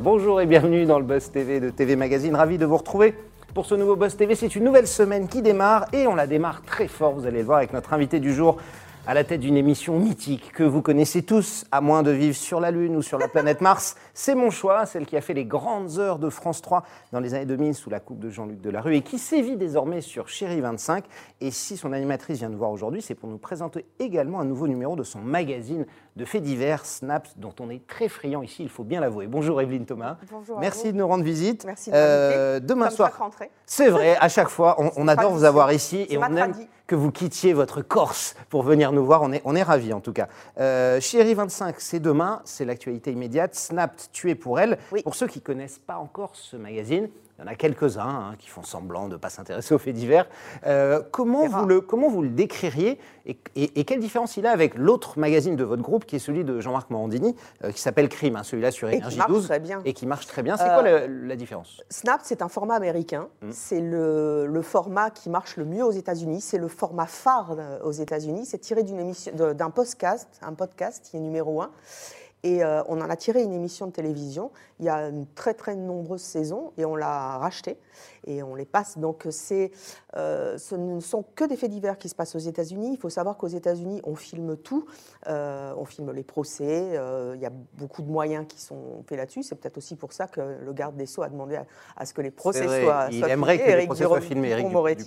Bonjour et bienvenue dans le Buzz TV de TV Magazine. Ravi de vous retrouver pour ce nouveau Buzz TV. C'est une nouvelle semaine qui démarre et on la démarre très fort, vous allez le voir, avec notre invité du jour à la tête d'une émission mythique que vous connaissez tous, à moins de vivre sur la Lune ou sur la planète Mars. C'est mon choix, celle qui a fait les grandes heures de France 3 dans les années 2000 sous la coupe de Jean-Luc Delarue et qui sévit désormais sur Chéri 25. Et si son animatrice vient nous voir aujourd'hui, c'est pour nous présenter également un nouveau numéro de son magazine de faits divers, Snaps, dont on est très friand ici, il faut bien l'avouer. Bonjour Evelyne Thomas. Bonjour. à Merci vous. de nous rendre visite. Merci de. Euh, demain Comme soir. C'est vrai, à chaque fois, on, on adore vous avoir ici et on aime tradie. que vous quittiez votre Corse pour venir nous voir. On est, on est ravis en tout cas. Euh, Chérie 25, c'est demain, c'est l'actualité immédiate. Snapped, tué pour elle. Oui. Pour ceux qui ne connaissent pas encore ce magazine, y en a quelques-uns hein, qui font semblant de ne pas s'intéresser aux faits divers. Euh, comment, vous le, comment vous le décririez et, et- et quelle différence il a avec l'autre magazine de votre groupe qui est celui de Jean-Marc Morandini, euh, qui s'appelle Crime, hein, celui-là sur qui Énergie marche 12 très bien. et qui marche très bien. C'est Euh, quoi la, la différence? Snap, c'est un format américain. Mm. C'est le, le format qui marche le mieux aux États-Unis. C'est le format phare euh, aux États-Unis. C'est tiré d'une émission, d'un podcast, un podcast qui est numéro un. Et euh, on en a tiré une émission de télévision. Il y a une très très nombreuse saison et on l'a racheté et on les passe. Donc c'est, euh, ce ne sont que des faits divers qui se passent aux États-Unis. Il faut savoir qu'aux États-Unis, on filme tout. Euh, on filme les procès. il y a beaucoup de moyens qui sont faits là-dessus. C'est peut-être aussi pour ça que le garde des Sceaux a demandé à, à ce que les procès soient, Il soient aimerait filmés. que les procès soient filmés.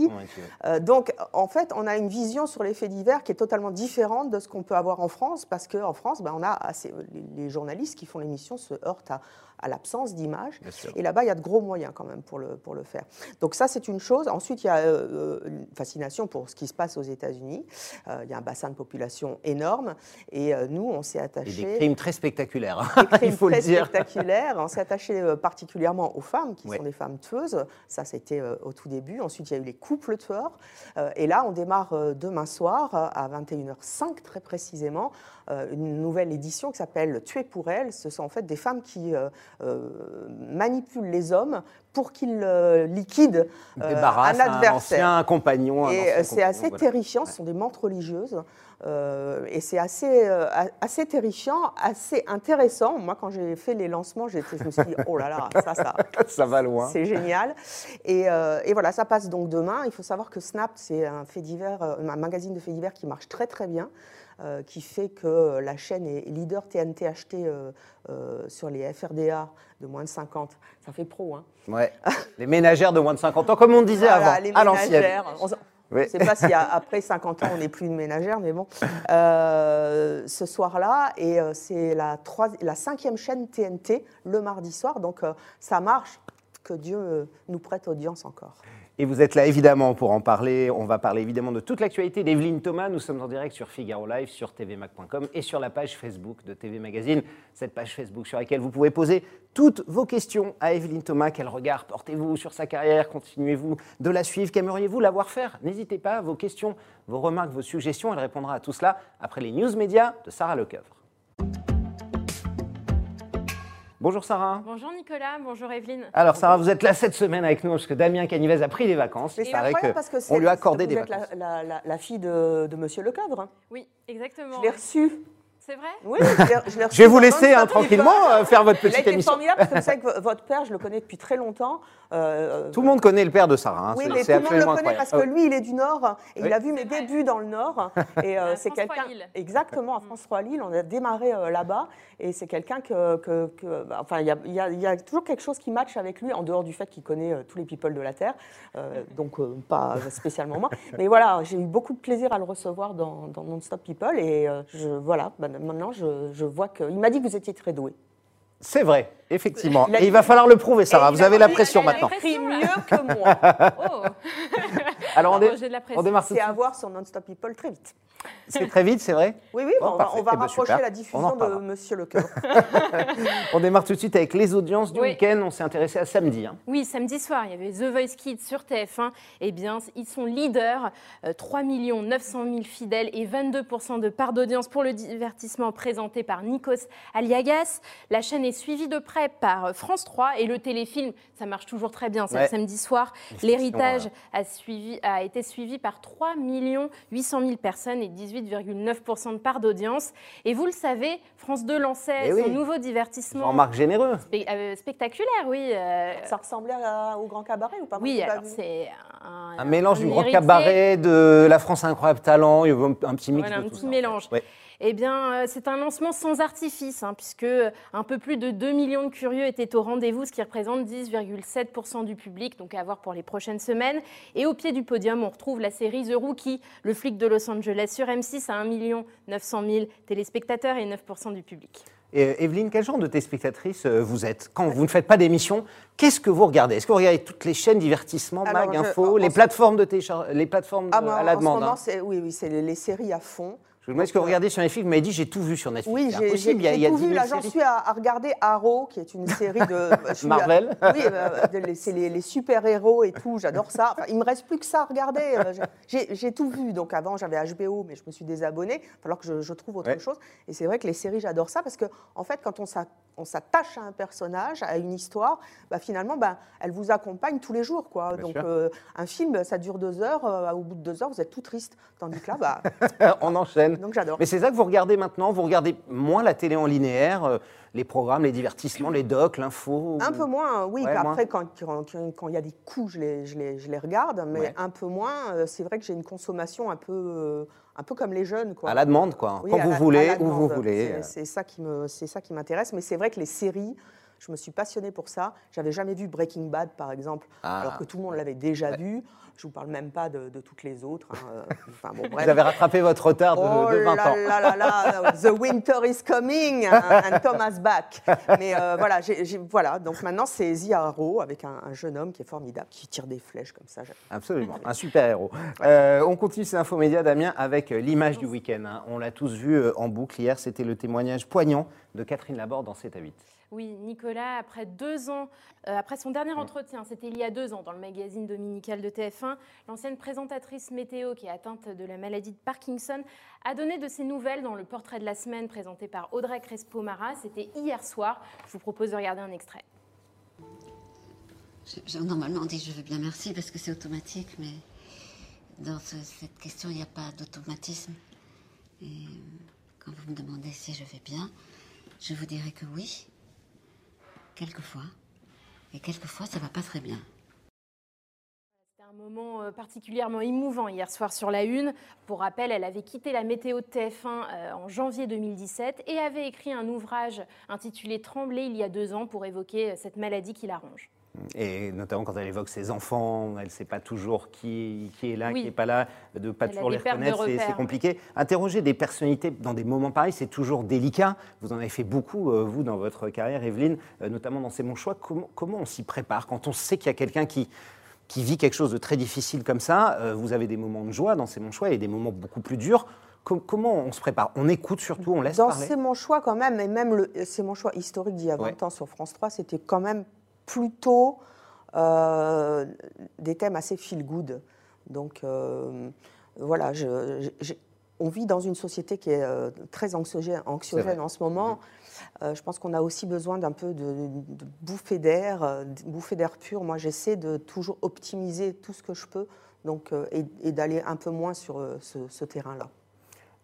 Ouais. Euh, donc, en fait, on a une vision sur les faits divers qui est totalement différente de ce qu'on peut avoir en France, parce qu'en France, ben, on a assez- les, journalistes qui font l'émission se heurtent à, à l'absence sûr. Et là-bas, il y a de gros moyens quand même pour le, pour le faire. Donc ça, c'est une chose. Ensuite, il y a euh, une fascination pour ce qui se passe aux États-Unis. Euh, il y a un bassin de population énorme. Et euh, nous, on s'est Et attachés des crimes très spectaculaires, hein, des crimes il faut le très dire. spectaculaires. On s'est attaché euh, particulièrement aux femmes, qui sont des femmes tueuses. Ça, c'était euh, au tout début. Ensuite, il y a eu les couples tueurs. Euh, et là, on démarre euh, demain soir, euh, à 21h05 très précisément, euh, une nouvelle édition qui s'appelle Tuer pour elles. Ce sont en fait des femmes qui euh, manipulent les hommes pour qu'ils euh, liquident euh, un adversaire. ancien compagnon. un Et c'est assez voilà. terrifiant, ce sont des mentes religieuses. euh, et c'est assez, euh, assez terrifiant, assez intéressant. Moi, quand j'ai fait les lancements, je me suis dit, oh là là, ça, ça, Ça va loin. c'est génial. Et, euh, et voilà, ça passe donc demain. Il faut savoir que Snap, c'est un, fait divers, un magazine de faits divers qui marche très très bien, qui fait que la chaîne est leader TNT acheté euh, euh, sur les FRDA de moins de 50. Ça fait pro, hein Ouais. Les ménagères de moins de 50 ans, comme on disait Voilà, avant, les à l'ancienne. Oui. Je ne sais pas si après 50 ans, on n'est plus une ménagère, mais bon. Euh, ce soir-là, et euh, c'est la, la cinquième chaîne TNT le mardi soir, donc euh, ça marche. Que Dieu euh, nous prête audience encore. Et vous êtes là évidemment pour en parler. On va parler évidemment de toute l'actualité d'Evelyne Thomas. Nous sommes en direct sur Figaro Live, sur tvmac.com et sur la page Facebook de TV Magazine. Cette page Facebook sur laquelle vous pouvez poser toutes vos questions à Evelyne Thomas. Quel regard portez-vous sur sa carrière? Continuez-vous de la suivre? Qu'aimeriez-vous la voir faire? N'hésitez pas, vos questions, vos remarques, vos suggestions. Elle répondra à tout cela après les news médias de Sarah Lecoeuvre. Bonjour Sarah. Bonjour Nicolas, bonjour Evelyne. Alors Sarah, vous êtes là cette semaine avec nous parce que Damien Canivez a pris des vacances. C'est paraît incroyable que parce que on c'est- lui a accordé vous des êtes vacances. la, la- la- la fille de, de Monsieur Lecoeuvre. Oui, exactement. Je l'ai reçue. C'est vrai Oui, je l'ai- je Je vais vous laisser hein, tranquillement euh, faire votre petite émission. formidable parce que vous savez que vo- votre père, je le connais depuis très longtemps. Euh, Tout le monde connaît le père de Sarah. hein, Oui, mais tout le monde le connaît incroyable. parce que lui, il est du Nord et Oui. il a vu mes débuts dans le Nord. Et euh, À c'est France quelqu'un. 3 Lille. Exactement, à France 3 Lille. On a démarré euh, là-bas et c'est quelqu'un que. que- que- bah, enfin, il y a, il y a- il y a toujours quelque chose qui match avec lui en dehors du fait qu'il connaît euh, tous les people de la Terre. Euh, donc, euh, pas spécialement moi. Mais voilà, j'ai eu beaucoup de plaisir à le recevoir dans, dans Non-Stop People et euh, je, voilà, bah, maintenant, je, je vois que. Il m'a dit que vous étiez très doué. C'est vrai, effectivement. Et il va falloir le prouver, Sarah. Et Vous avez la pression il a maintenant. mieux que moi. Oh Alors on, dé- de la on pression. démarre tout de C'est à suite. voir sur Non-Stop People très vite. C'est très vite, c'est vrai Oui, oui, Bon, on, va, on va Eh ben, rapprocher la diffusion de. Monsieur Lecoeur. On démarre tout de suite avec les audiences du Oui. week-end. On s'est intéressé à samedi. hein. Oui, samedi soir, il y avait The Voice Kids sur TF1. Eh bien, ils sont leaders, euh, 3 900 000 fidèles et 22% de part d'audience pour le divertissement présenté par Nikos Aliagas. La chaîne est suivie de près par euh, France 3 et le téléfilm, ça marche toujours très bien, Ouais. le samedi soir. L'héritage a, suivi, a été suivi par 3 800 000 personnes et 18,9% de part d'audience. Et vous le savez, France 2 lançait Eh son oui. nouveau divertissement Jean-Marc Généreux. spé- euh, spectaculaire, oui. euh, Ça ressemblait à- au Grand Cabaret ou pas? Oui, c'est un, Un mélange du grand cabaret, de la France incroyable talent, il y avait un, petit mix Voilà, de un tout petit ça, en mélange. fait. Ouais. Eh bien, euh, c'est un lancement sans artifice, hein, puisque un peu plus de 2 millions de curieux étaient au rendez-vous, ce qui représente 10,7% du public, donc à voir pour les prochaines semaines. Et au pied du podium, on retrouve la série The Rookie, le flic de Los Angeles, sur M6 à 1 900 000 téléspectateurs et 9% du public. Et euh, Evelyne, quel genre de téléspectatrice euh, vous êtes Quand vous ne faites pas d'émission, qu'est-ce que vous regardez? Est-ce que vous regardez toutes les chaînes divertissement, Alors, mag, je- info, en- les en- plateformes de les plateformes Ah, de- à la en demande ce moment, hein? oui, oui, c'est les, les séries à fond. Je me demande ce que vous regardez sur Netflix. Vous m'avez dit j'ai tout vu sur Netflix. Oui, j'ai il y a, j'ai il y a tout 10 vu. 000 Là, j'en suis à, à regarder Arrow, qui est une série de. à- Marvel Oui, euh, les- c'est les, les super-héros et tout, j'adore ça. Enfin, il me reste plus que ça à regarder. euh, j'ai- tout vu. Donc avant, j'avais HBO, mais je me suis désabonnée. Il va falloir que je, je trouve autre Ouais. chose. Et c'est vrai que les séries, j'adore ça parce que, en fait, quand on s'a- on s'attache à un personnage, à une histoire, bah, finalement, bah, elle vous accompagne tous les jours. Quoi. Bien Donc euh, un film, ça dure deux heures. euh, au bout de deux heures, vous êtes tout triste. Tandis que là, bah, On enchaîne. Donc j'adore. Mais c'est ça que vous regardez maintenant Vous regardez moins la télé en linéaire, euh, les programmes, les divertissements, les docs, l'info Un peu moins, oui. Ouais, Après, quand quand- quand- quand il y a des coups, je les, je les, je les regarde, mais Ouais. un peu moins. euh, C'est vrai que j'ai une consommation un peu, euh, un peu comme les jeunes. Quoi. À la demande, quoi. Oui, Quand vous la- voulez, où vous voulez. C'est- C'est ça qui me, c'est ça qui m'intéresse. Mais c'est vrai que les séries, je me suis passionnée pour ça. J'avais jamais vu Breaking Bad, par exemple, Ah. alors que tout le monde l'avait déjà vu. Je vous parle même pas de, de toutes les autres. hein, euh, Enfin bon, bref. Vous avez rattrapé votre retard de, Oh de 20 là ans. là là là, the winter is coming, and Thomas back. Mais euh, voilà, donc maintenant c'est Ziaro avec un, un jeune homme qui est formidable, qui tire des flèches comme ça. Absolument, un super héros. Euh, on continue ces infomédias, Damien, avec l'image du week-end. hein. On l'a tous vu en boucle hier, c'était le témoignage poignant de Catherine Laborde dans 7 à 8. Oui, Nicolas, après deux ans, euh, après son dernier entretien, c'était il y a deux ans dans le magazine dominical de TF1, l'ancienne présentatrice météo qui est atteinte de la maladie de Parkinson a donné de ses nouvelles dans le portrait de la semaine présenté par Audrey Crespo-Mara. C'était hier soir. Je vous propose de regarder un extrait. Je- je- normalement, on dit je veux bien merci parce que c'est automatique, mais dans ce- cette question, il n'y a pas d'automatisme. Et euh, quand vous me demandez si je vais bien, je vous dirai que oui, quelquefois. Et quelquefois, ça va pas très bien. C'était un moment euh, particulièrement émouvant hier soir sur la Une. Pour rappel, elle avait quitté la météo de TF1 euh, en janvier 2017 et avait écrit un ouvrage intitulé Trembler il y a deux ans pour évoquer euh, cette maladie qui la ronge. Et notamment quand elle évoque ses enfants, elle ne sait pas toujours qui, qui est là, Oui. qui n'est pas là, de pas Elle a toujours les reconnaître, c'est- compliqué. Interroger des personnalités dans des moments pareils, c'est toujours délicat. Vous en avez fait beaucoup, euh, vous, dans votre carrière, Evelyne, euh, notamment dans C'est mon choix. Comment, comment on s'y prépare quand on sait qu'il y a quelqu'un qui, qui vit quelque chose de très difficile comme ça euh, Vous avez des moments de joie dans C'est mon choix et des moments beaucoup plus durs. Com- comment on se prépare? On écoute surtout, on laisse Dans parler? C'est mon choix quand même, et même le C'est mon choix historique d'il y a 20 Ouais. ans sur France 3, c'était quand même plutôt euh, des thèmes assez feel good. Donc euh, voilà, je- on vit dans une société qui est euh, très anxiogène, en ce moment. Je pense qu'on a aussi besoin d'un peu de, de bouffée d'air, bouffée d'air pur. Moi, j'essaie de toujours optimiser tout ce que je peux, donc et, et d'aller un peu moins sur ce, ce terrain-là.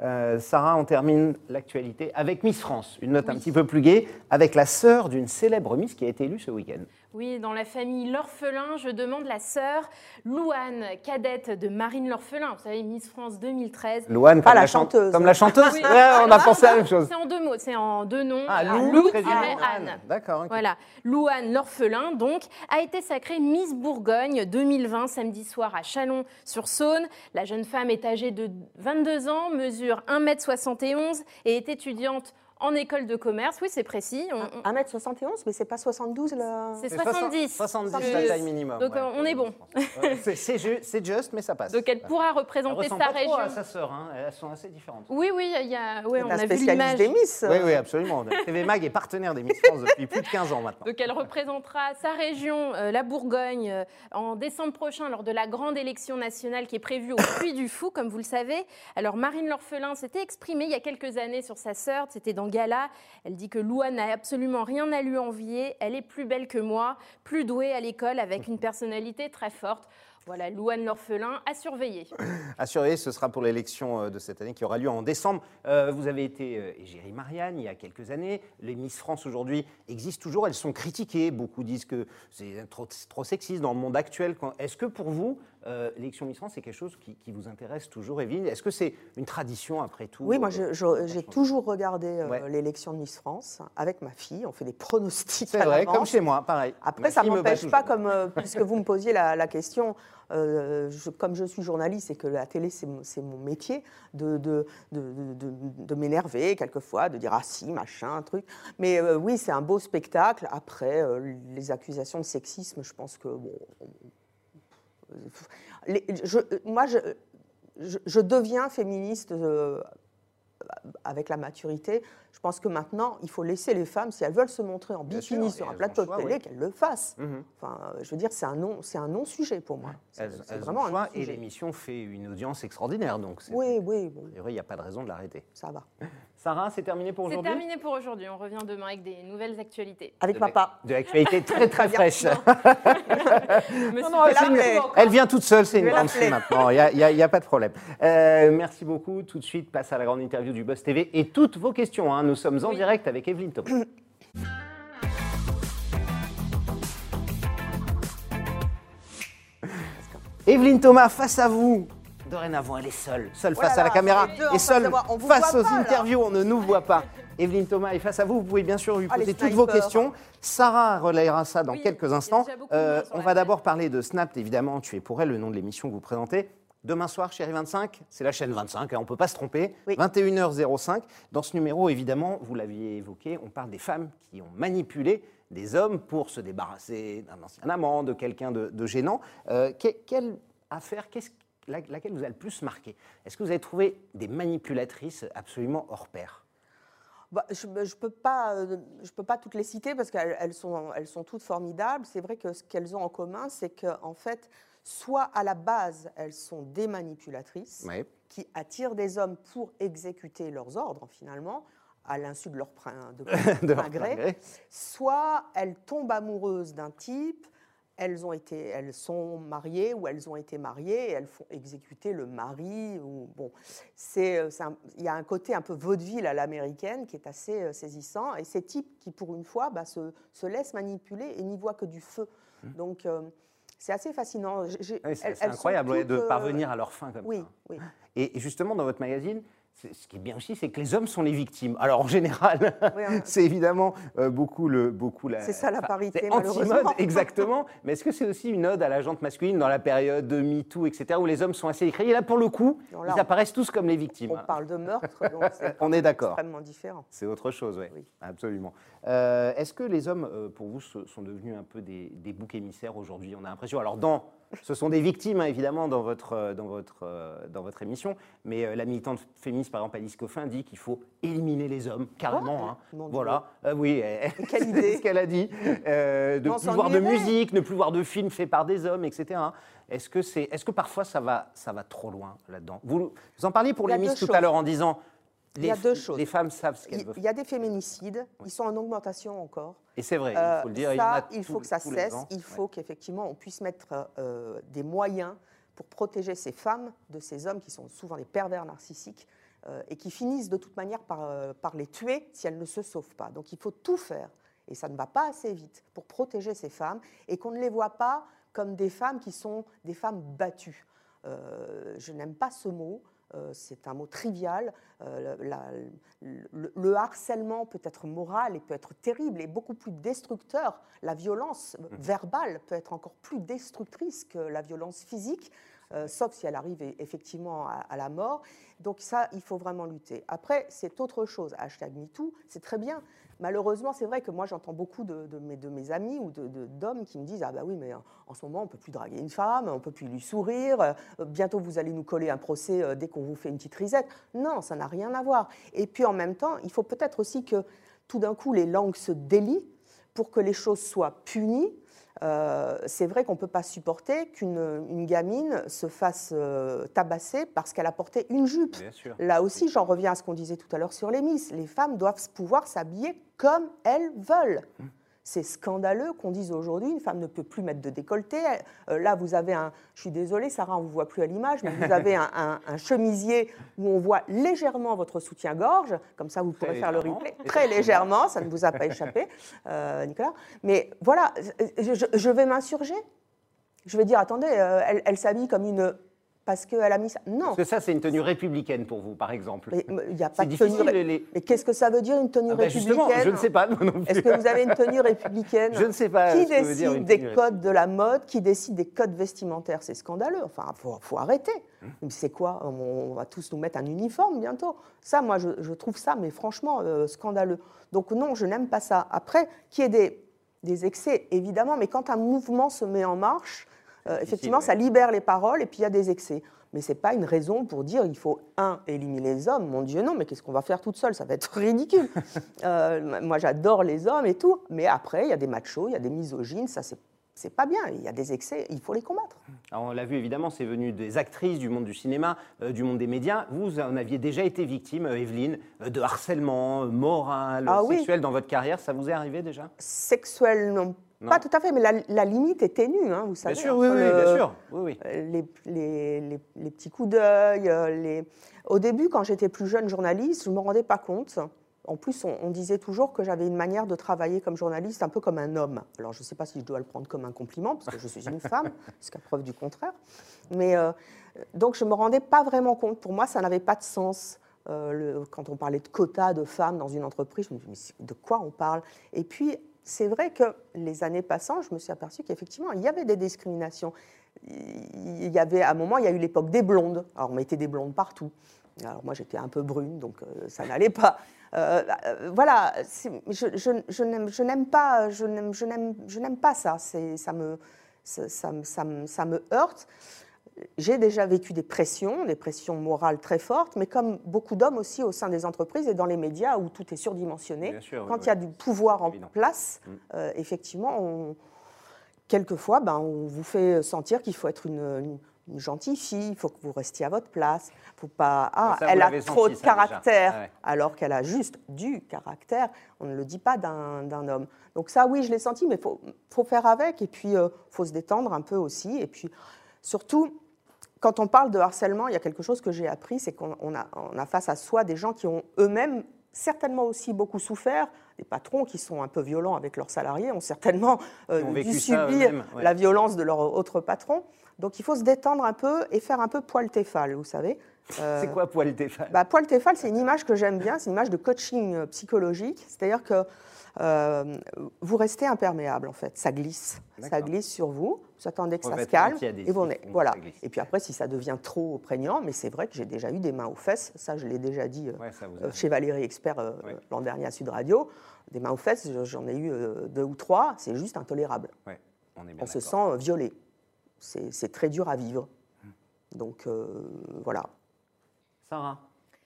Euh, Sarah, on termine l'actualité avec Miss France, une note un petit peu plus gaie, avec la sœur d'une célèbre Miss qui a été élue ce week-end. Oui, dans la famille L'Orphelin, je demande la sœur Louane, cadette de Marine L'Orphelin, vous savez, Miss France 2013. Louane, comme la chan- chanteuse. Comme la chanteuse Oui. Ouais, on a pensé à la même chose. C'est en deux mots, c'est en deux noms. Ah, Lou, Lou Anne. D'accord. Voilà, Louane L'Orphelin, donc, a été sacrée Miss Bourgogne 2020, samedi soir à Chalon-sur-Saône. La jeune femme est âgée de 22 ans, mesure 1m71 et est étudiante en école de commerce. Oui, c'est précis. On- on- 1m71, mais c'est pas 72 là C'est C'est 70. 70, Je- la taille minimum. Donc, ouais, on est bon. C'est- C'est ju- c'est juste, mais ça passe. Donc, elle pourra Elle représenter ressemble sa pas trop région. à sa sœur, hein, elles sont assez différentes. Oui, oui, il y a, ouais, on la a vu spécialiste l'image. des Miss. Oui, oui, absolument. TV Mag est partenaire des Miss France depuis plus de 15 ans maintenant. Donc elle représentera sa région, euh, la Bourgogne, euh, en décembre prochain lors de la grande élection nationale qui est prévue au Puy du Fou, comme vous le savez. Alors Marine L'Orphelin s'était exprimée il y a quelques années sur sa sœur, c'était dans Gala. Elle dit que Louane n'a absolument rien à lui envier, elle est plus belle que moi, plus douée à l'école avec une personnalité très forte. Voilà, Louane l'orphelin à surveiller. À surveiller, ce sera pour l'élection euh, de cette année qui aura lieu en décembre. Euh, vous avez été euh, égérie Marianne il y a quelques années. Les Miss France aujourd'hui existent toujours. Elles sont critiquées. Beaucoup disent que c'est trop, sexiste dans le monde actuel. Est-ce que pour vous, euh, l'élection Miss France, c'est quelque chose qui, qui vous intéresse toujours, Evelyne? Est-ce que c'est une tradition après tout Oui, moi euh, j'ai toujours regardé euh, Ouais. l'élection de Miss France avec ma fille. On fait des pronostics. C'est vrai, comme chez moi, pareil. Après, Ma ça fille me m'empêche pas, comme, euh, puisque vous me posiez la, la question, je- comme je suis journaliste et que la télé, c'est mon, métier, de, de, de, de- de- de m'énerver quelquefois, de dire ah si, machin, truc. Mais oui, c'est un beau spectacle. Après, les accusations de sexisme, je pense que. Bon, les- je- moi, je, je, je deviens féministe. euh, avec la maturité, je pense que maintenant, il faut laisser les femmes, si elles veulent se montrer en bikini sûr, sur un plateau ont de télé, oui. qu'elles le fassent. Mhm. Enfin, je veux dire, c'est un non, c'est un non-sujet pour moi. Elles, ont vraiment un choix et l'émission fait une audience extraordinaire. Donc, Oui, oui, bon, il n'y a pas de raison de l'arrêter. ça va. Sarah, c'est terminé pour C'est aujourd'hui terminé pour aujourd'hui. On revient demain avec des nouvelles actualités. Avec De- papa. De l'actualité très très fraîche. Non, non, c'est une-. Elle vient toute seule, c'est une grande fille maintenant, il n'y a, pas de problème. Euh, merci beaucoup. Tout de suite, passe à la grande interview du Buzz TV et toutes vos questions. hein. Nous sommes en Oui. direct avec Evelyne Thomas. Evelyne Thomas, face à vous. Dorénavant, elle est seule, seule Oh là face à la caméra et face seule face aux interviews. On ne nous voit pas. Evelyne Thomas est face à vous. Vous pouvez bien sûr lui Ah, poser toutes vos questions. Sarah relayera ça dans quelques instants. Euh, on va d'abord parler de Snap, évidemment. Tu es pour elle le nom de l'émission que vous présentez. Demain soir, chérie 25, c'est la chaîne 25, hein, on ne peut pas se tromper. Oui. 21h05. Dans ce numéro, évidemment, vous l'aviez évoqué, on parle des femmes qui ont manipulé des hommes pour se débarrasser d'un ancien amant, de quelqu'un de, de gênant. Euh, que- quelle affaire, qu'est-ce, laquelle vous a le plus marqué? Est-ce que vous avez trouvé des manipulatrices absolument hors pair? Bah, je ne peux, pas, euh, je peux pas toutes les citer parce qu'elles elles sont, elles sont toutes formidables. C'est vrai que ce qu'elles ont en commun, c'est qu'en fait, soit à la base, elles sont des manipulatrices qui attirent des hommes pour exécuter leurs ordres, finalement, à l'insu de leur plein, de, leur gré. soit elles tombent amoureuses d'un type, elles, ont été, elles sont mariées ou elles ont été mariées et elles font exécuter le mari. Ou, bon, c'est, euh, il y a un côté un peu vaudeville à l'américaine qui est assez euh, saisissant. Et ces types qui, pour une fois, bah, se, se laissent manipuler et n'y voient que du feu. Donc, euh, c'est assez fascinant. Mmh. Oui, c'est incroyable ouais, de euh, parvenir à leur fin comme Oui, ça. oui. Et justement, dans votre magazine, ce qui est bien aussi, c'est que les hommes sont les victimes. Alors en général, Oui, hein. c'est évidemment euh, beaucoup, le, beaucoup la. C'est ça, la parité, anti-mode, malheureusement. exactement. Mais est-ce que c'est aussi une ode à la jante masculine dans la période de MeToo, etc., où les hommes sont assez écrits Et là, pour le coup, Non, là, ils on- apparaissent tous comme les victimes. On parle de meurtre, donc c'est On est d'accord. extrêmement différent. C'est autre chose, oui. Oui. Absolument. Euh, Est-ce que les hommes, euh, pour vous, sont devenus un peu des, des boucs émissaires aujourd'hui? On a l'impression. Alors, dans, ce sont des victimes, hein, évidemment, dans votre, euh, dans votre, euh, dans votre émission. Mais euh, la militante féministe, par exemple, Alice Coffin, dit qu'il faut éliminer les hommes, carrément. Ouais, hein. Voilà. Euh, oui, elle- quelle idée. ce qu'elle a dit. Euh, de ne plus voir de musique, ne plus voir de films faits par des hommes, etc. Est-ce que, c'est, est-ce que parfois ça va, ça va trop loin là-dedans? Vous, vous en parliez pour les Miss tout à l'heure en disant. Il y a deux choses. Les femmes savent ce qu'elles veulent il y a des féminicides, ils sont en augmentation encore. et c'est vrai, Euh, il faut le dire. ça, il faut que ça cesse. ans. Il faut qu'effectivement on puisse mettre euh, des moyens pour protéger ces femmes de ces hommes qui sont souvent des pervers narcissiques euh, et qui finissent de toute manière par, euh, par les tuer si elles ne se sauvent pas. Donc il faut tout faire, et ça ne va pas assez vite, pour protéger ces femmes et qu'on ne les voit pas comme des femmes qui sont des femmes battues. Euh, je n'aime pas ce mot. Euh, c'est un mot trivial. Euh, la- le, le harcèlement peut être moral et peut être terrible et beaucoup plus destructeur. La violence Mmh. verbale peut être encore plus destructrice que la violence physique, euh, sauf si elle arrive e- effectivement à, à la mort. Donc ça, il faut vraiment lutter. Après, c'est autre chose. Hashtag MeToo, c'est très bien. Malheureusement, c'est vrai que moi, j'entends beaucoup de, mes, amis ou d'hommes qui me disent Ah, bah oui, mais en, en ce moment, on ne peut plus draguer une femme, on ne peut plus lui sourire, euh, bientôt vous allez nous coller un procès euh, dès qu'on vous fait une petite risette. Non, ça n'a rien à voir. Et puis en même temps, il faut peut-être aussi que tout d'un coup, les langues se délient pour que les choses soient punies. Euh, c'est vrai qu'on ne peut pas supporter qu'une une gamine se fasse euh, tabasser parce qu'elle a porté une jupe. Là aussi, j'en reviens à ce qu'on disait tout à l'heure sur les Miss. Les femmes doivent pouvoir s'habiller comme elles veulent. C'est scandaleux qu'on dise aujourd'hui une femme ne peut plus mettre de décolleté. Euh, là, vous avez un, je suis désolée, Sarah, on ne vous voit plus à l'image, mais vous avez un, un- un chemisier où on voit légèrement votre soutien-gorge. Comme ça, vous pourrez faire le replay. Très légèrement, ça ne vous a pas échappé, euh, Nicolas. Mais voilà, je, je- je vais m'insurger. Je vais dire, attendez, euh, elle, elle s'habille comme une. Parce qu'elle a mis ça. Non. Parce que ça, c'est une tenue républicaine pour vous, par exemple. Mais il n'y a pas de tenue. les- Mais qu'est-ce que ça veut dire une tenue Ah bah, justement, républicaine je ne sais pas. Est-ce que vous avez une tenue républicaine Je ne sais pas Qui dire décide des tenue codes de la mode Qui décide des codes vestimentaires? C'est scandaleux. Enfin, il faut, faut arrêter. Hum. Mais c'est quoi? On, on va tous nous mettre un uniforme bientôt. Ça, moi, je, je trouve ça, mais franchement, euh, scandaleux. Donc non, je n'aime pas ça. Après, qu'il y ait des, des excès, évidemment, mais quand un mouvement se met en marche, euh, effectivement, ouais. ça libère les paroles et puis il y a des excès. Mais ce n'est pas une raison pour dire il faut, un, éliminer les hommes. Mon Dieu, non, mais qu'est-ce qu'on va faire toute seule? Ça va être ridicule. Euh, moi, j'adore les hommes et tout, mais après, il y a des machos, il y a des misogynes, ça, c'est c'est pas bien. Il y a des excès, il faut les combattre. Alors, on l'a vu évidemment, c'est venu des actrices du monde du cinéma, euh, du monde des médias. Vous en aviez déjà été victime, euh, Evelyne, euh, de harcèlement moral, Ah oui. sexuel dans votre carrière. Ça vous est arrivé déjà? Sexuel, non, Non. pas tout à fait, mais la, la limite est ténue, hein, vous savez. Bien sûr, oui, bien sûr. Oui, oui. les, les- les- les petits coups d'œil. euh, Les... Au début, quand j'étais plus jeune journaliste, je ne me rendais pas compte. En plus, on, on disait toujours que j'avais une manière de travailler comme journaliste un peu comme un homme. Alors, je ne sais pas si je dois le prendre comme un compliment, parce que je suis une femme, jusqu'à preuve du contraire. Mais euh, donc, je ne me rendais pas vraiment compte. Pour moi, ça n'avait pas de sens. Euh, le- quand on parlait de quotas de femmes dans une entreprise, je me dis, mais de quoi on parle? Et puis, c'est vrai que les années passant, je me suis aperçue qu'effectivement, il y avait des discriminations. Il y avait, à un moment, il y a eu l'époque des blondes. Alors, on mettait des blondes partout. Alors, moi, j'étais un peu brune, donc euh, ça n'allait pas. Euh, euh, voilà, je, je- n'aime- pas, je n'aime- pas ça. Ça me heurte. J'ai déjà vécu des pressions, des pressions morales très fortes, mais comme beaucoup d'hommes aussi au sein des entreprises et dans les médias où tout est surdimensionné, sûr, quand oui. il y a du pouvoir en place, Mm. euh, effectivement, on- quelquefois, ben, on vous fait sentir qu'il faut être une, une- une gentille fille, il faut que vous restiez à votre place, faut pas. Ah, ça, elle a trop senti, de caractère, Ah ouais. alors qu'elle a juste du caractère. On ne le dit pas d'un homme. Donc ça, oui, je l'ai senti, mais il faut, faut faire avec, et puis il faut se détendre un peu aussi, et puis surtout. Quand on parle de harcèlement, il y a quelque chose que j'ai appris, c'est qu'on on a, on a face à soi des gens qui ont eux-mêmes certainement aussi beaucoup souffert. Les patrons qui sont un peu violents avec leurs salariés ont certainement euh, ont dû subir ouais. la violence de leur autre patron. Donc il faut se détendre un peu et faire un peu poil téfal, vous savez. Euh, C'est quoi poil Téfal bah, poil téfal, c'est une image que j'aime bien, c'est une image de coaching euh, psychologique. C'est-à-dire que euh, vous restez imperméable, en fait. Ça glisse. Ça glisse sur vous. Vous attendez que ça se calme. Et, voilà. et puis après, si ça devient trop prégnant, mais c'est vrai que j'ai déjà eu des mains aux fesses. Ça, je l'ai déjà dit euh, Ouais, a- euh, chez Valérie Expert euh, Ouais. l'an dernier à Sud Radio. Des mains aux fesses, je- j'en ai eu euh, deux ou trois. C'est juste intolérable. Ouais, on est bien On se sent euh, violé. C'est c'est très dur à vivre. Donc euh, voilà. Sarah,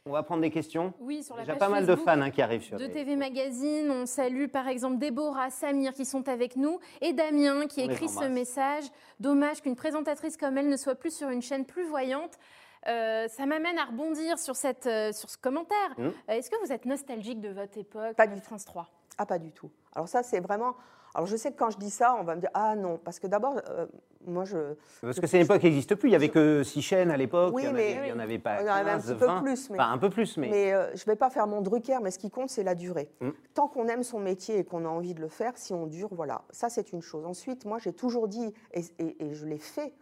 on va prendre des questions. Oui, sur la Déjà page pas mal de fans hein, qui arrivent sur de les- TV Magazine. On salue par exemple Déborah, Samir qui sont avec nous et Damien qui On écrit ce message. Dommage qu'une présentatrice comme elle ne soit plus sur une chaîne plus voyante. Euh, ça m'amène à rebondir sur, cette, euh, sur ce commentaire. Mmh. Euh, Est-ce que vous êtes nostalgique de votre époque, Pas du tout. France 3 Ah, pas du tout. Alors ça, c'est vraiment... Alors je sais que quand je dis ça, on va me dire, ah non, parce que d'abord, euh, moi, je... Parce que cette époque n'existe plus. Il n'y avait que six chaînes à l'époque. Oui, il n'y en, mais- avait- il y en avait pas Il y en avait un 15, petit peu 20. plus, mais- Enfin, un peu plus, mais. Mais euh, je ne vais pas faire mon Drucker, mais ce qui compte, c'est la durée. Mm. Tant qu'on aime son métier et qu'on a envie de le faire, si on dure, voilà. Ça, c'est une chose. Ensuite, moi, j'ai toujours dit, et, et- et je l'ai fait,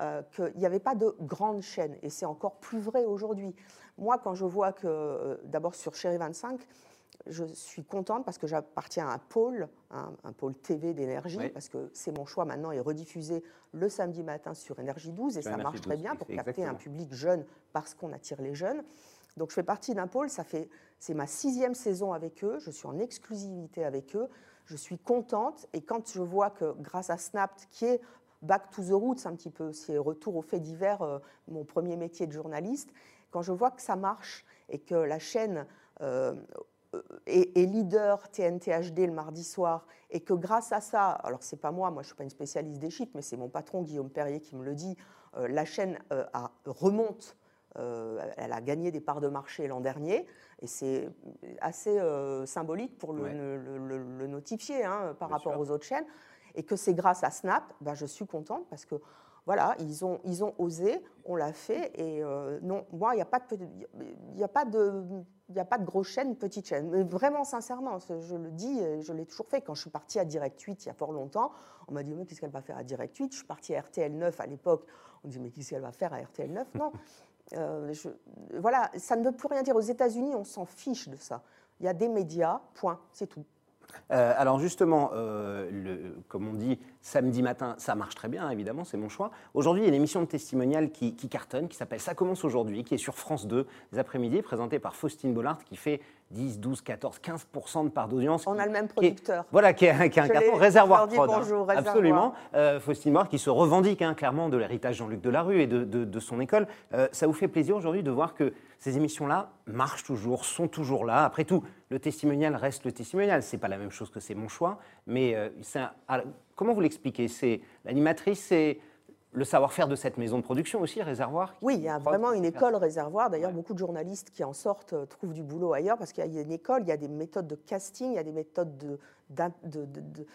euh, qu'il n'y avait pas de grande chaîne. Et c'est encore plus vrai aujourd'hui. Moi, quand je vois que, d'abord sur Chéri 25, je suis contente parce que j'appartiens à un pôle, un, un pôle TV d'énergie, Oui. parce que c'est mon choix maintenant, est rediffusé le samedi matin sur Énergie 12, et ça marche très 12, bien pour exactement. capter un public jeune parce qu'on attire les jeunes. Donc je fais partie d'un pôle, ça fait, c'est ma sixième saison avec eux, je suis en exclusivité avec eux, je suis contente et quand je vois que grâce à Snapped, qui est back to the roots un petit peu, c'est retour au fait divers, euh, mon premier métier de journaliste, quand je vois que ça marche et que la chaîne euh, est, est leader TNT HD le mardi soir et que grâce à ça, alors c'est pas moi, moi je suis pas une spécialiste des chiffres, mais c'est mon patron Guillaume Perrier qui me le dit, euh, la chaîne euh, a- remonte euh, elle a gagné des parts de marché l'an dernier, et c'est assez euh, symbolique pour le, Ouais. le- le- le notifier hein, par Bien rapport sûr. aux autres chaînes, et que c'est grâce à Snap, ben, je suis contente parce que voilà, ils ont, ils ont osé, on l'a fait, et euh, non, moi, il n'y a pas de, petit- il y a pas de, il y a pas de grosse chaîne, petite chaîne. Mais vraiment, sincèrement, je le dis, je l'ai toujours fait. Quand je suis partie à Direct 8 il y a fort longtemps, on m'a dit, mais qu'est-ce qu'elle va faire à Direct 8 Je suis partie à RTL 9 à l'époque. On me dit, mais qu'est-ce qu'elle va faire à RTL 9 Non. Euh, je- voilà, ça ne veut plus rien dire. Aux États-Unis, on s'en fiche de ça. Il y a des médias, point, c'est tout. Euh, alors justement, euh, comme on dit, samedi matin, ça marche très bien, évidemment, c'est mon choix. Aujourd'hui, il y a une émission de testimonial qui, cartonne, qui s'appelle Ça commence aujourd'hui, qui est sur France 2, les après-midi, présentée par Faustine Bollard, qui fait 10, 12, 14, 15% de part d'audience. On a le même qui est- producteur. voilà, qui est, qui est un carton réservoir prod. hein. bonjour, Réservoir. Absolument. Euh, Faustine Bollard qui se revendique hein, clairement de l'héritage Jean-Luc Delarue et de, de- de son école. Euh, ça vous fait plaisir aujourd'hui de voir que ces émissions-là marchent toujours, sont toujours là. Après tout, le testimonial reste le testimonial. C'est pas la même chose que c'est mon choix, mais euh, un- comment vous l'expliquez? C'est l'animatrice, c'est le savoir-faire de cette maison de production aussi, Réservoir. Oui, il y a vraiment une école réservoir. D'ailleurs, Ouais. beaucoup de journalistes qui en sortent euh, trouvent du boulot ailleurs parce qu'il y a une école, il y a des méthodes de casting, il y a des méthodes de, de- de-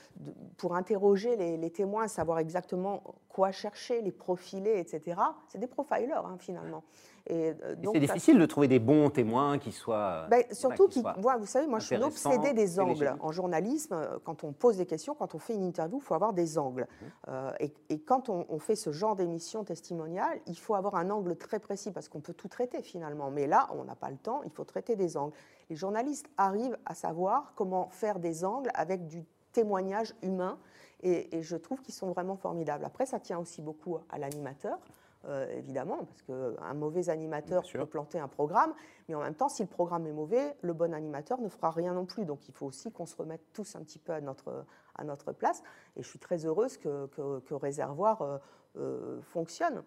pour interroger les, les témoins, savoir exactement quoi chercher, les profiler, etc. C'est des profilers, hein, finalement. Et donc, c'est difficile de trouver des bons témoins qui soient. ben, voilà, surtout, qui vous savez, moi je suis une obsédée des angles. En journalisme, euh, quand on pose des questions, quand on fait une interview, il faut avoir des angles. Mmh. Euh, et, et quand on, on fait ce genre d'émission testimoniale, il faut avoir un angle très précis parce qu'on peut tout traiter finalement. Mais là, on n'a pas le temps, il faut traiter des angles. Les journalistes arrivent à savoir comment faire des angles avec du témoignage humain et, et je trouve qu'ils sont vraiment formidables. Après, ça tient aussi beaucoup à l'animateur. Euh, évidemment, parce qu'un mauvais animateur peut planter un programme, mais en même temps, si le programme est mauvais, le bon animateur ne fera rien non plus. Donc il faut aussi qu'on se remette tous un petit peu à notre, à notre place. Et je suis très heureuse que, que- que Réservoir euh, euh, fonctionne.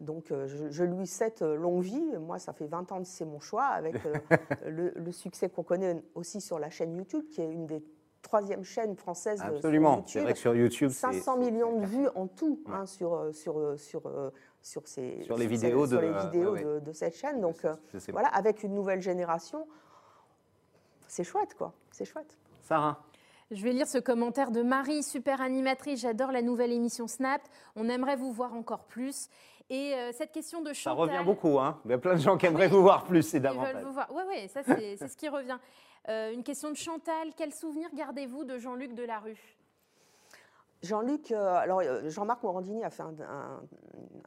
Donc je, je lui souhaite longue vie. Moi, ça fait 20 ans que c'est mon choix, avec le, le succès qu'on connaît aussi sur la chaîne YouTube, qui est une des troisième chaînes françaises euh, Absolument. sur C'est YouTube. vrai que sur YouTube, c'est- 500 c'est- millions de vues en tout Ouais. hein, sur, sur, sur, sur, ces, Sur les vidéos de- les vidéos ouais, ouais. De, de cette chaîne. Donc euh, voilà, avec une nouvelle génération, c'est chouette, quoi. C'est chouette. Sarah. Je vais lire ce commentaire de Marie, super animatrice. J'adore la nouvelle émission Snap. On aimerait vous voir encore plus. Et euh, cette question de Ça Chantal. revient beaucoup, hein. Il y a plein de gens qui aimeraient vous voir plus et Ils veulent davantage. vous voir. Oui, oui, ça c'est c'est ce qui revient. Euh, une question de Chantal. Quel souvenir gardez-vous de Jean-Luc Delarue? Jean-Luc, euh, alors euh, Jean-Marc Morandini a fait un, un-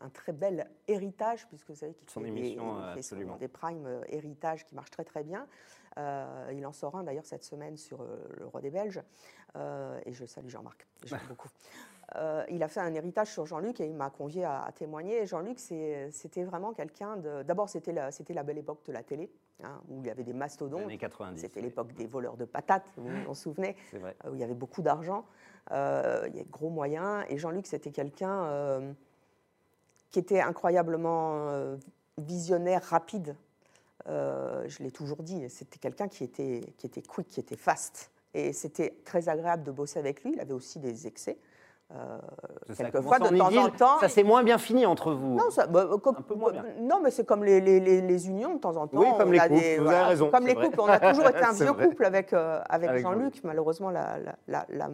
un très bel héritage, puisque vous savez qu'il fait, émission, des, fait des primes euh, héritage qui marchent très très bien. Euh, il en sort un d'ailleurs cette semaine sur le roi des Belges, Euh, et je salue Jean-Marc, j'aime beaucoup. Euh, il a fait un héritage sur Jean-Luc et il m'a convié à, à témoigner. Jean-Luc, c'était vraiment quelqu'un de. D'abord, c'était la, belle époque de la télé, hein, où il y avait des mastodontes. Années 90. C'était oui. l'époque des voleurs de patates, vous vous en souvenez où il y avait beaucoup d'argent, euh, il y avait de gros moyens. Et Jean-Luc, c'était quelqu'un euh, qui était incroyablement euh, visionnaire, rapide. Euh, je l'ai toujours dit, c'était quelqu'un qui était, qui était quick, qui était fast. Et c'était très agréable de bosser avec lui. Il avait aussi des excès. Euh, Ça a quelquefois, de temps en temps. Ça s'est moins bien fini entre vous. Non, ça- bah, comme- Un peu moins bien. non, mais c'est comme les, les- les- les unions de temps en temps. Oui, comme on les a couples, vous avez raison, Comme les vrai. couples, on a toujours été un vieux vrai. couple avec, euh, avec, Avec Jean-Luc. Malheureusement, la- la- la- la-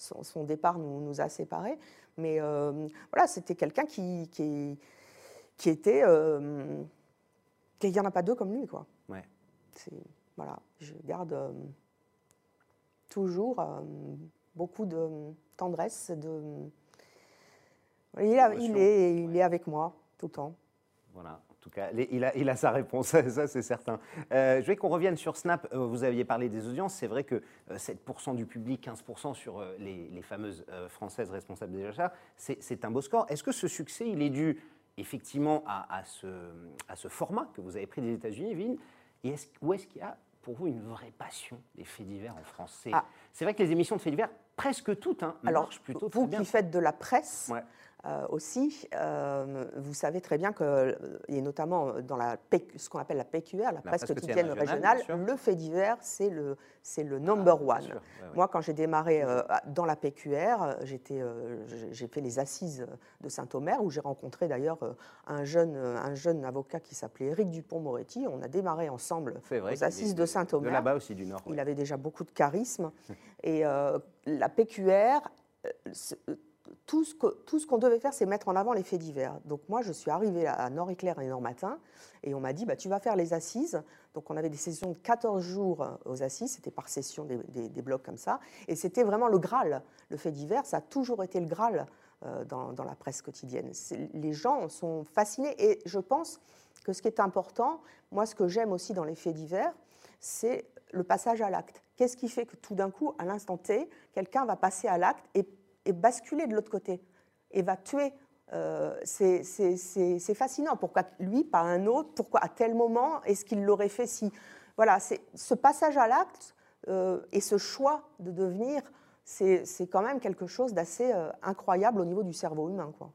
son, son départ nous, nous a séparés. Mais euh, voilà, c'était quelqu'un qui, qui, qui était. euh, qu'il n'y en a pas deux comme lui, quoi. Ouais. Voilà, je garde euh, toujours beaucoup de tendresse, de. Il, a- il est, il est avec moi tout le temps. Voilà, tout cas, il a, il a sa réponse, ça c'est certain. Euh, je vais qu'on revienne sur Snap. Euh, vous aviez parlé des audiences. C'est vrai que euh, 7% du public, 15% sur euh, les, les fameuses euh, françaises responsables des achats, c'est un beau score. Est-ce que ce succès, il est dû effectivement à, à ce, à ce format que vous avez pris des États-Unis, Evelyne Et est-ce, où est-ce qu'il y a pour vous une vraie passion des faits divers en France? C'est Ah. c'est vrai que les émissions de faits divers, presque toutes, hein, Alors, marchent plutôt vous bien. qui faites de la presse, Ouais. Euh, aussi, euh, vous savez très bien que, et notamment dans la ce qu'on appelle la PQR, la, presse quotidienne régionale, le fait divers, c'est le, c'est le number Ah, one. ouais, ouais. Moi, quand j'ai démarré euh, dans la PQR, j'étais, euh, j'ai- fait les assises de Saint-Omer, où j'ai rencontré d'ailleurs euh, un jeune, un jeune avocat qui s'appelait Éric Dupont-Moretti. On a démarré ensemble vrai aux assises de De Saint-Omer. là-bas aussi, du Nord. ouais. Il avait déjà beaucoup de charisme. Et euh, la PQR, euh, euh, tout ce qu'on devait faire, c'est mettre en avant les faits divers. Donc moi, je suis arrivée à Nord-Éclair et Nord-Matin, et on m'a dit, bah, tu vas faire les assises. Donc on avait des sessions de 14 jours euh, aux assises, c'était par session des, blocs comme ça. Et c'était vraiment le Graal. Le fait divers, ça a toujours été le Graal euh, dans, la presse quotidienne. Les gens sont fascinés, et je pense que ce qui est important, moi, ce que j'aime aussi dans les faits divers, c'est le passage à l'acte. Qu'est-ce qui fait que tout d'un coup, à l'instant T, quelqu'un va passer à l'acte basculer de l'autre côté et va tuer euh, c'est- fascinant. Pourquoi lui, pas un autre? Pourquoi à tel moment Est-ce qu'il l'aurait fait si Voilà, ce passage à l'acte euh, et ce choix de devenir, c'est quand même quelque chose d'assez euh, incroyable au niveau du cerveau humain. Quoi.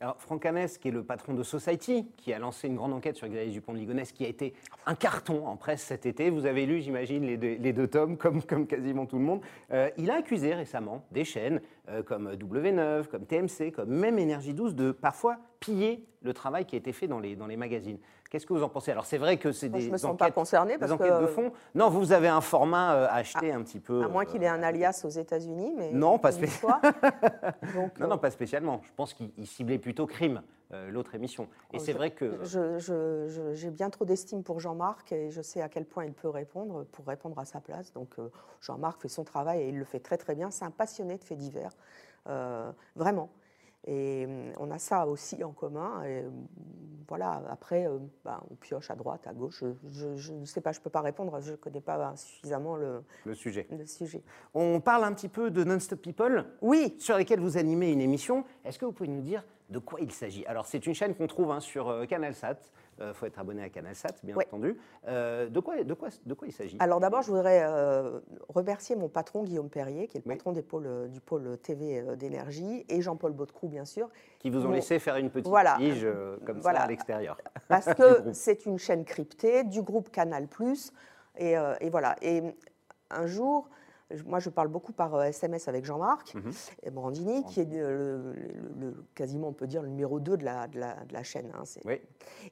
Alors, Franck Hanès, qui est le patron de Society, qui a lancé une grande enquête sur Xavier Dupont de Ligonnès, qui a été un carton en presse cet été. Vous avez lu, j'imagine, les les deux tomes, comme, comme quasiment tout le monde. Euh, il a accusé récemment des chaînes euh, comme W9, comme TMC, comme même Énergie 12, de parfois piller le travail qui a été fait dans les, dans les magazines. Qu'est-ce que vous en pensez? Alors, c'est vrai que c'est des enquêtes, pas concernée des parce enquêtes que- de fond. Non, vous avez un format euh, à acheter un petit peu. À moins qu'il ait un euh, alias aux États-Unis, mais Non, pas une spécial- fois. Donc, Non, euh, non, pas spécialement. Je pense qu'il il ciblait plutôt crime, euh, l'autre émission. Et c'est je- vrai que. j'ai bien trop d'estime pour Jean-Marc et je sais à quel point il peut répondre pour répondre à sa place. Donc euh, Jean-Marc fait son travail et il le fait très très bien. C'est un passionné de faits divers, euh, vraiment. Et hum, on a ça aussi en commun. Et hum, voilà, après, euh, bah, on pioche à droite, à gauche. Je- Je ne sais pas, je ne peux pas répondre, je ne connais pas suffisamment le, Le sujet. le sujet. On parle un petit peu de Non-Stop People, Oui, sur lesquels vous animez une émission. Est-ce que vous pouvez nous dire de quoi il s'agit? Alors, c'est une chaîne qu'on trouve hein, sur euh, CanalSat. Il faut être abonné à CanalSat, bien entendu. Euh, de, quoi, de, quoi, de quoi il s'agit? Alors d'abord, je voudrais euh, remercier mon patron Guillaume Perrier, qui est le Oui. patron des pôles, euh, du pôle TV euh, d'énergie, et Jean-Paul Baudecroux, bien sûr, Qui vous ont Bon, laissé faire une petite voilà. tige euh, comme Voilà. ça à l'extérieur. parce que c'est une chaîne cryptée du groupe Canal+. Et, euh, et voilà. Et un jour, moi je parle beaucoup par euh, SMS avec Jean-Marc Mhm. Brandini, qui est euh, le, le- quasiment, on peut dire, le numéro 2 de la, de la, de la chaîne. hein. Oui.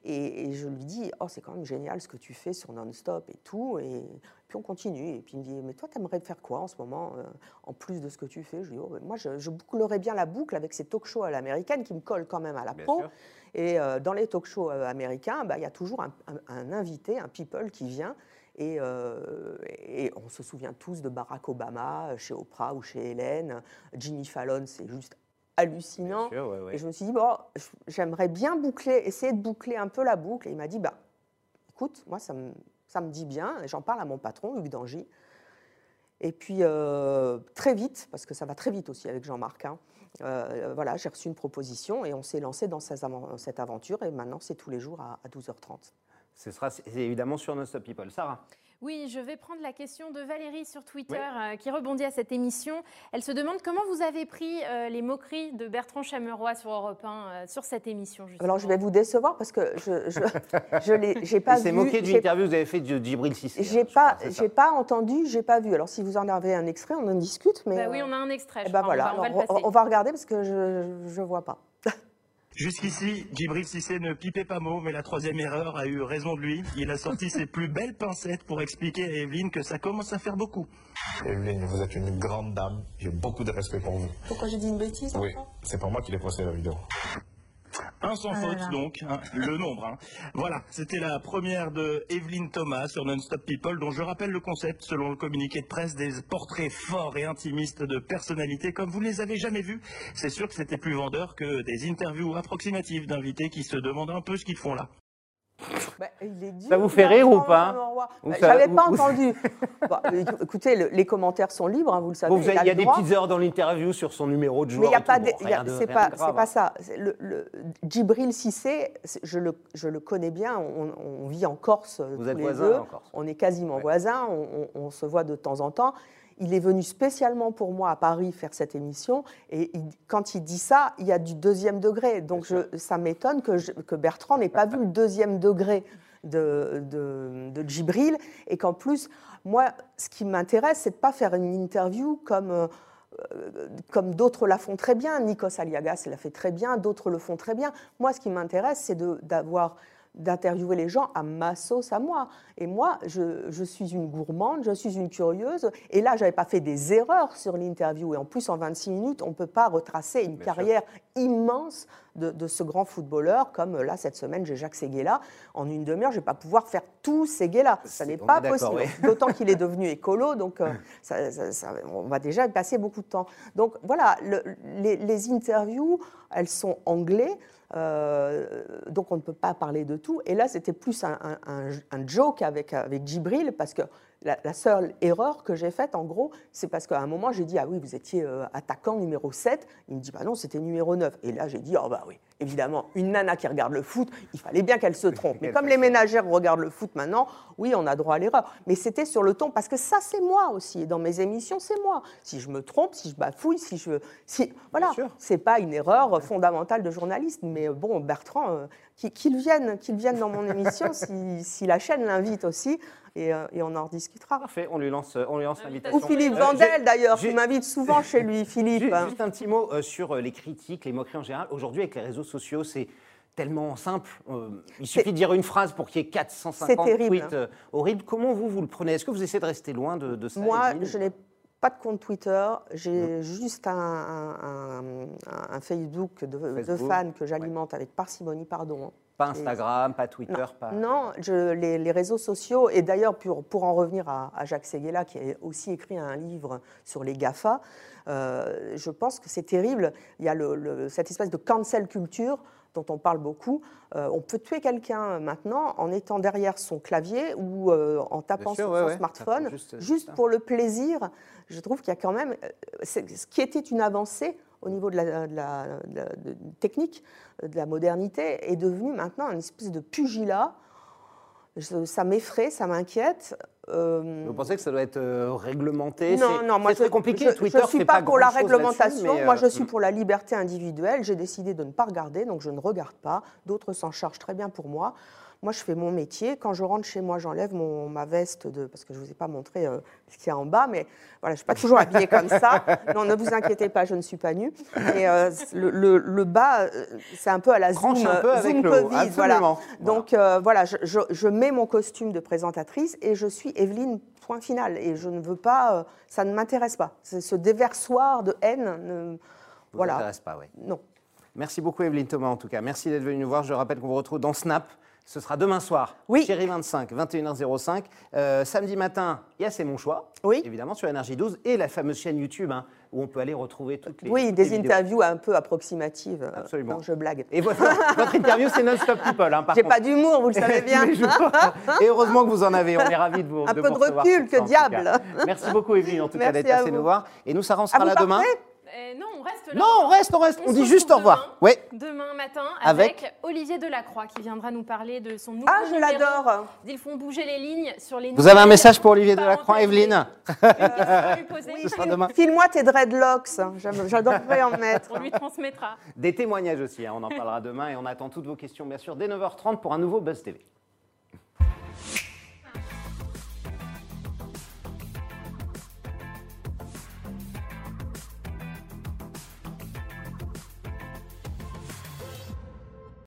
Et, et je lui dis, oh, c'est quand même génial ce que tu fais sur Non-Stop et tout. Et puis on continue. Et puis il me dit, mais toi, t'aimerais faire quoi en ce moment, euh, en plus de ce que tu fais? Je lui dis, oh, moi, je, je bouclerais bien la boucle avec ces talk shows à l'américaine qui me collent quand même à la Bien peau. sûr. Et euh, dans les talk shows euh, américains, bah, il y a toujours un, un- un invité, un people qui vient. Et, euh, et on se souvient tous de Barack Obama euh, chez Oprah ou chez Hélène. Jimmy Fallon, c'est juste hallucinant. Bien sûr, ouais, ouais. Et je me suis dit, bon, j'aimerais bien boucler, essayer de boucler un peu la boucle. Et il m'a dit, bah, écoute, moi, ça me, ça me dit bien. J'en parle à mon patron, Hugues Dangy. Et puis, euh, très vite, parce que ça va très vite aussi avec Jean-Marc, hein, euh, voilà, j'ai reçu une proposition et on s'est lancé dans cette aventure. Et maintenant, c'est tous les jours à, à 12h30. Ce sera c'est évidemment sur Non-Stop People. Sarah Oui, je vais prendre la question de Valérie sur Twitter euh, qui rebondit à cette émission. Elle se demande comment vous avez pris euh, les moqueries de Bertrand Chameroy sur Europe 1 euh, sur cette émission. Justement. Alors, je vais vous décevoir parce que je je, je j'ai pas Il vu. moqué d'une j'ai- interview que vous avez faite de Djibril Cissé. J'ai hein, je pas, c'est j'ai pas entendu, j'ai pas vu. Alors, si vous en avez un extrait, on en discute. Mais Bah oui, on a un extrait. je crois. voilà, on, va, on va alors, le passer. on va regarder parce que je ne vois pas. Jusqu'ici, Djibril Cissé ne pipait pas mot, mais la troisième erreur a eu raison de lui. Il a sorti ses plus belles pincettes pour expliquer à Evelyne que ça commence à faire beaucoup. Evelyne, vous êtes une grande dame. J'ai beaucoup de respect pour vous. Pourquoi j'ai dit une bêtise Oui, c'est pour moi qui l'ai posté la vidéo. Un sans faute, donc, hein, le nombre. hein. Voilà, c'était la première de Evelyne Thomas sur Non-Stop People, dont je rappelle le concept, selon le communiqué de presse, des portraits forts et intimistes de personnalités comme vous ne les avez jamais vus. C'est sûr que c'était plus vendeur que des interviews approximatives d'invités qui se demandent un peu ce qu'ils font là. Bah, il est dur, Ça vous fait rire ou pas Bah, J'avais pas entendu. Bah, éc- écoutez, le- les commentaires sont libres, hein, vous le savez. Bon, vous avez- a il y a des droit. petites heures dans l'interview sur son numéro de joueur. Mais il n'y a pas, Bon, c'est pas, ça. C'est Le, le- Djibril Cissé, je le, je le connais bien. On, on vit en Corse Vous tous êtes les voisins deux. en Corse. On est quasiment Ouais. voisins. On, on- on se voit de temps en temps. Il est venu spécialement pour moi à Paris faire cette émission. Et il- quand il dit ça, il y a du deuxième degré. Donc je- ça m'étonne que, je- que Bertrand n'ait pas vu le deuxième degré de, de, de Djibril. Et qu'en plus, moi, ce qui m'intéresse, c'est de ne pas faire une interview comme. euh, euh, comme d'autres la font très bien, Nikos Aliagas l'a fait très bien, d'autres le font très bien. Moi, ce qui m'intéresse, c'est de- d'avoir d'interviewer les gens à ma sauce, à moi. Et moi, je, je suis une gourmande, je suis une curieuse. Et là, je n'avais pas fait des erreurs sur l'interview. Et en plus, en 26 minutes, on ne peut pas retracer une carrière immense de, de ce grand footballeur. Comme euh, là, cette semaine, j'ai Jacques Séguéla. En une demi-heure, je ne vais pas pouvoir faire tous Séguéla. Ça n'est pas possible. D'autant qu'il est devenu écolo, donc euh, ça- ça- ça- on va déjà y passer beaucoup de temps. Donc voilà, le- les, les interviews, elles sont anglais, donc on ne peut pas parler de tout. Et là, c'était plus un joke avec, avec Djibril, parce que la, la seule erreur que j'ai faite, en gros, c'est parce qu'à un moment, j'ai dit Ah oui, vous étiez euh, attaquant numéro 7. Il me dit Bah non, c'était numéro 9. Et là, j'ai dit Oh bah oui, évidemment, une nana qui regarde le foot, il fallait bien qu'elle se trompe. Mais comme les ménagères regardent le foot maintenant, oui, on a droit à l'erreur. Mais c'était sur le ton, parce que ça, c'est moi aussi. Et dans mes émissions, c'est moi. Si je me trompe, si je bafouille, si je. Si, voilà, c'est pas une erreur fondamentale de journaliste. Mais bon, Bertrand, euh, qu'il vienne, qu'il vienne dans mon émission si, si la chaîne l'invite aussi. Et, euh, et on en rediscutera. Parfait, on lui lance, on lui lance l'invitation. Ou Philippe Euh, Vandel, d'ailleurs, qui m'invite souvent chez lui, Philippe. Ju- Juste un petit mot euh, sur euh, les critiques, les moqueries en général. Aujourd'hui, avec les réseaux sociaux, c'est tellement simple. Euh, il suffit de dire une phrase pour qu'il y ait 450 C'est terrible. tweets euh, horribles. Comment vous, vous le prenez? Est-ce que vous essayez de rester loin de, de ça Moi, je n'ai pas de compte Twitter, j'ai juste un, un- un- un Facebook de, fans que j'alimente avec parcimonie, pardon. hein. Pas Instagram, pas Twitter, Non, pas... non je- les, les réseaux sociaux, et d'ailleurs pour, pour en revenir à, à Jacques Séguéla, qui a aussi écrit un livre sur les GAFA, euh, je pense que c'est terrible. Il y a le- le- cette espèce de cancel culture dont on parle beaucoup. Euh, on peut tuer quelqu'un maintenant en étant derrière son clavier ou euh, en tapant sûr, sur ouais, son ouais. smartphone, Juste- pour le plaisir. Je trouve qu'il y a quand même... euh, Ce qui était une avancée au niveau de la, de la- de la- de- technique, de la modernité, est devenu maintenant une espèce de pugilat. Je- ça m'effraie, ça m'inquiète. Euh, Vous pensez que ça doit être euh, réglementé? Non, non, moi c'est très compliqué. je- Twitter je suis fait pas, pour la réglementation. moi, euh, je suis pour la liberté individuelle. J'ai décidé de ne pas regarder, donc je ne regarde pas. D'autres s'en chargent très bien pour moi. Moi, je fais mon métier. Quand je rentre chez moi, j'enlève mon- ma veste de, parce que je vous ai pas montré euh, ce qu'il y a en bas, mais voilà, je suis pas toujours habillée comme ça. Non, ne vous inquiétez pas, je ne suis pas nue. Et euh, le, le- le bas, euh, c'est un peu à la Tranche Zoom, un peu avec Zoom le haut, Covid, voilà. Donc euh, voilà, je, je- je mets mon costume de présentatrice et je suis Evelyne. Point final. Et je ne veux pas, ça ne m'intéresse pas. Ce déversoir de haine. ne- vous voilà. pas, ouais. Non. Merci beaucoup Evelyne Thomas en tout cas. Merci d'être venue nous voir. Je rappelle qu'on vous retrouve dans Snap. Ce sera demain soir, Oui. Chérie 25, 21h05. Euh, samedi matin, il y a C'est mon choix, Oui. évidemment sur Énergie 12, et la fameuse chaîne YouTube hein, où on peut aller retrouver toutes les Oui, des les vidéos. interviews un peu approximatives. euh, Absolument. non, je blague. Et votre, votre interview, c'est Non-Stop People. Hein, J'ai pas d'humour, vous le savez bien. Et heureusement que vous en avez. On est ravis de vous Un de peu vous de recul, que diable. cas. Merci beaucoup, Evelyne, en tout cas, Merci d'être à passée nous voir. Et nous, Sarah, on sera vous là demain. Euh, non, on reste là. Non, on reste, on reste. On, dit juste au revoir. demain, Oui. Demain matin Avec avec, Olivier Delacroix qui viendra nous parler de son nouveau Ah, je l'adore. Ils font bouger les lignes sur les Vous avez un message pour Olivier Delacroix. Evelyne sera demain. File-moi tes dreadlocks. J'adorerais en mettre. On lui transmettra. Des témoignages aussi, hein, on en parlera demain et on attend toutes vos questions bien sûr dès 9h30 pour un nouveau Buzz TV.